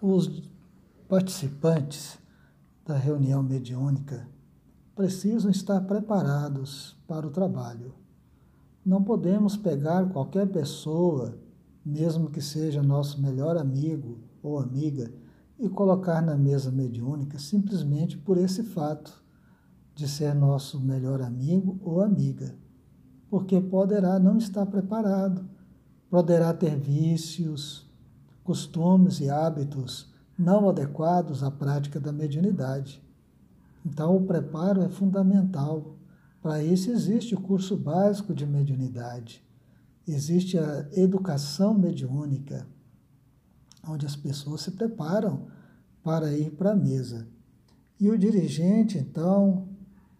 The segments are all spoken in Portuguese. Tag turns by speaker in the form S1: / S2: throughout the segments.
S1: Os participantes da reunião mediúnica precisam estar preparados para o trabalho. Não podemos pegar qualquer pessoa, mesmo que seja nosso melhor amigo ou amiga, e colocar na mesa mediúnica simplesmente por esse fato de ser nosso melhor amigo ou amiga, porque poderá não estar preparado, poderá ter vícios, costumes e hábitos não adequados à prática da mediunidade. Então, o preparo é fundamental. Para isso, existe o curso básico de mediunidade, existe a educação mediúnica, onde as pessoas se preparam para ir para a mesa. E o dirigente, então,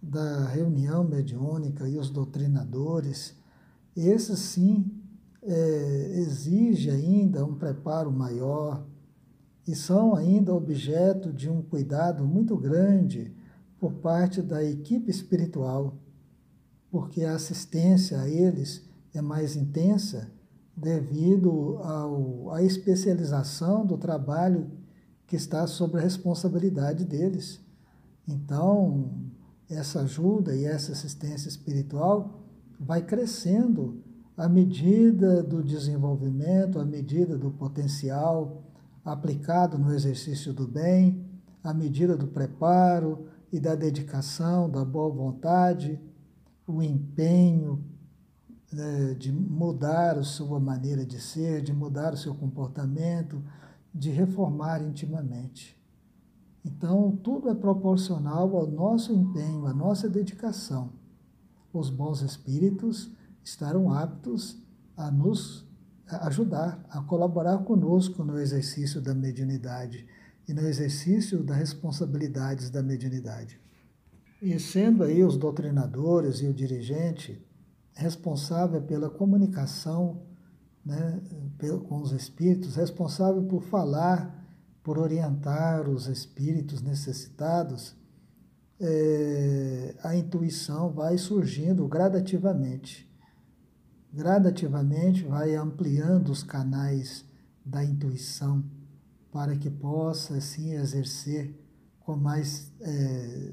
S1: da reunião mediúnica e os doutrinadores, esses sim é, exige ainda um preparo maior e são ainda objeto de um cuidado muito grande por parte da equipe espiritual, porque a assistência a eles é mais intensa devido ao, à especialização do trabalho que está sob a responsabilidade deles. Então, essa ajuda e essa assistência espiritual vai crescendo à medida do desenvolvimento, à medida do potencial aplicado no exercício do bem, à medida do preparo e da dedicação, da boa vontade, o empenho né, de mudar a sua maneira de ser, de mudar o seu comportamento, de reformar intimamente. Então, tudo é proporcional ao nosso empenho, à nossa dedicação. Os bons espíritos estarão aptos a nos ajudar, a colaborar conosco no exercício da mediunidade e no exercício das responsabilidades da mediunidade. E sendo aí os doutrinadores e o dirigente responsável pela comunicação né, com os espíritos, responsável por falar, por orientar os espíritos necessitados, é, a intuição vai surgindo gradativamente gradativamente vai ampliando os canais da intuição para que possa assim exercer com mais é,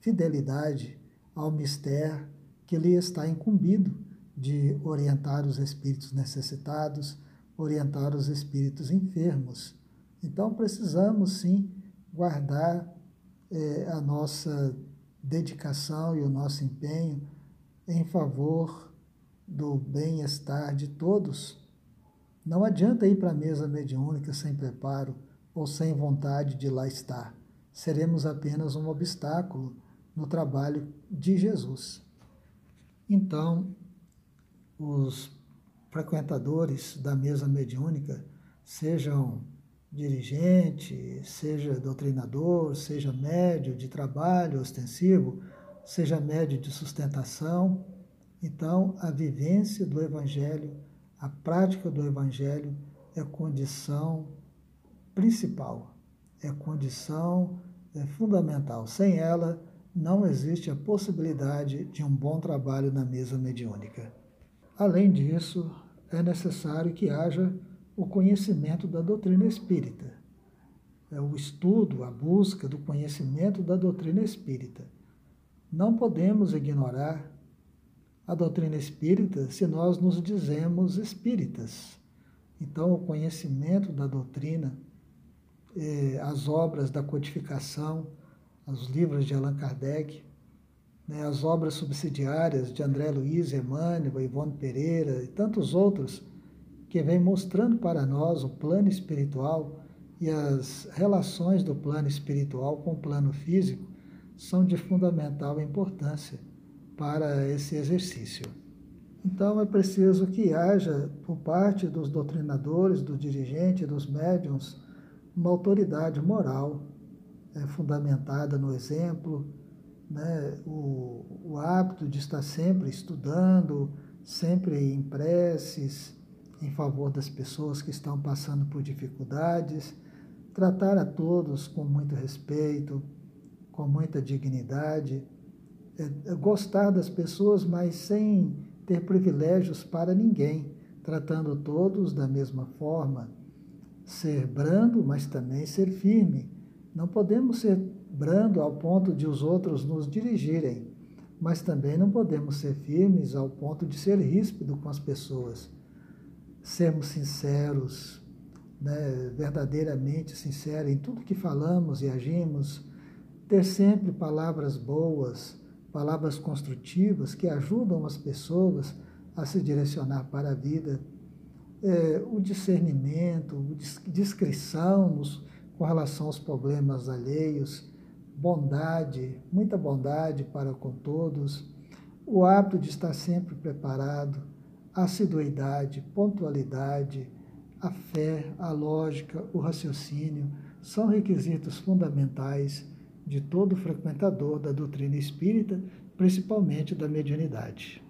S1: fidelidade ao mistério que lhe está incumbido de orientar os espíritos necessitados, orientar os espíritos enfermos. Então precisamos sim guardar é, a nossa dedicação e o nosso empenho em favor do bem-estar de todos. Não adianta ir para a mesa mediúnica sem preparo ou sem vontade de lá estar. Seremos apenas um obstáculo no trabalho de Jesus. Então, os frequentadores da mesa mediúnica, sejam dirigente, seja doutrinador, seja médio de trabalho ostensivo, seja médio de sustentação, então, a vivência do Evangelho, a prática do Evangelho é condição principal, é condição é fundamental. Sem ela, não existe a possibilidade de um bom trabalho na mesa mediúnica. Além disso, é necessário que haja o conhecimento da doutrina espírita. É o estudo, a busca do conhecimento da doutrina espírita. Não podemos ignorar a doutrina espírita se nós nos dizemos espíritas. Então, o conhecimento da doutrina, eh, as obras da codificação, os livros de Allan Kardec, né, as obras subsidiárias de André Luiz, Emmanuel, Ivone Pereira e tantos outros, que vêm mostrando para nós o plano espiritual e as relações do plano espiritual com o plano físico, são de fundamental importância para esse exercício. Então é preciso que haja, por parte dos doutrinadores, do dirigente, dos médiums, uma autoridade moral é, fundamentada no exemplo, né, o, o hábito de estar sempre estudando, sempre em preces, em favor das pessoas que estão passando por dificuldades, tratar a todos com muito respeito, com muita dignidade gostar das pessoas, mas sem ter privilégios para ninguém, tratando todos da mesma forma, ser brando, mas também ser firme. Não podemos ser brando ao ponto de os outros nos dirigirem, mas também não podemos ser firmes ao ponto de ser ríspido com as pessoas. Sermos sinceros, né, verdadeiramente sinceros em tudo que falamos e agimos, ter sempre palavras boas, palavras construtivas que ajudam as pessoas a se direcionar para a vida, é, o discernimento, discrição nos, com relação aos problemas alheios, bondade, muita bondade para com todos, o hábito de estar sempre preparado, assiduidade, pontualidade, a fé, a lógica, o raciocínio são requisitos fundamentais de todo frequentador da doutrina espírita, principalmente da mediunidade.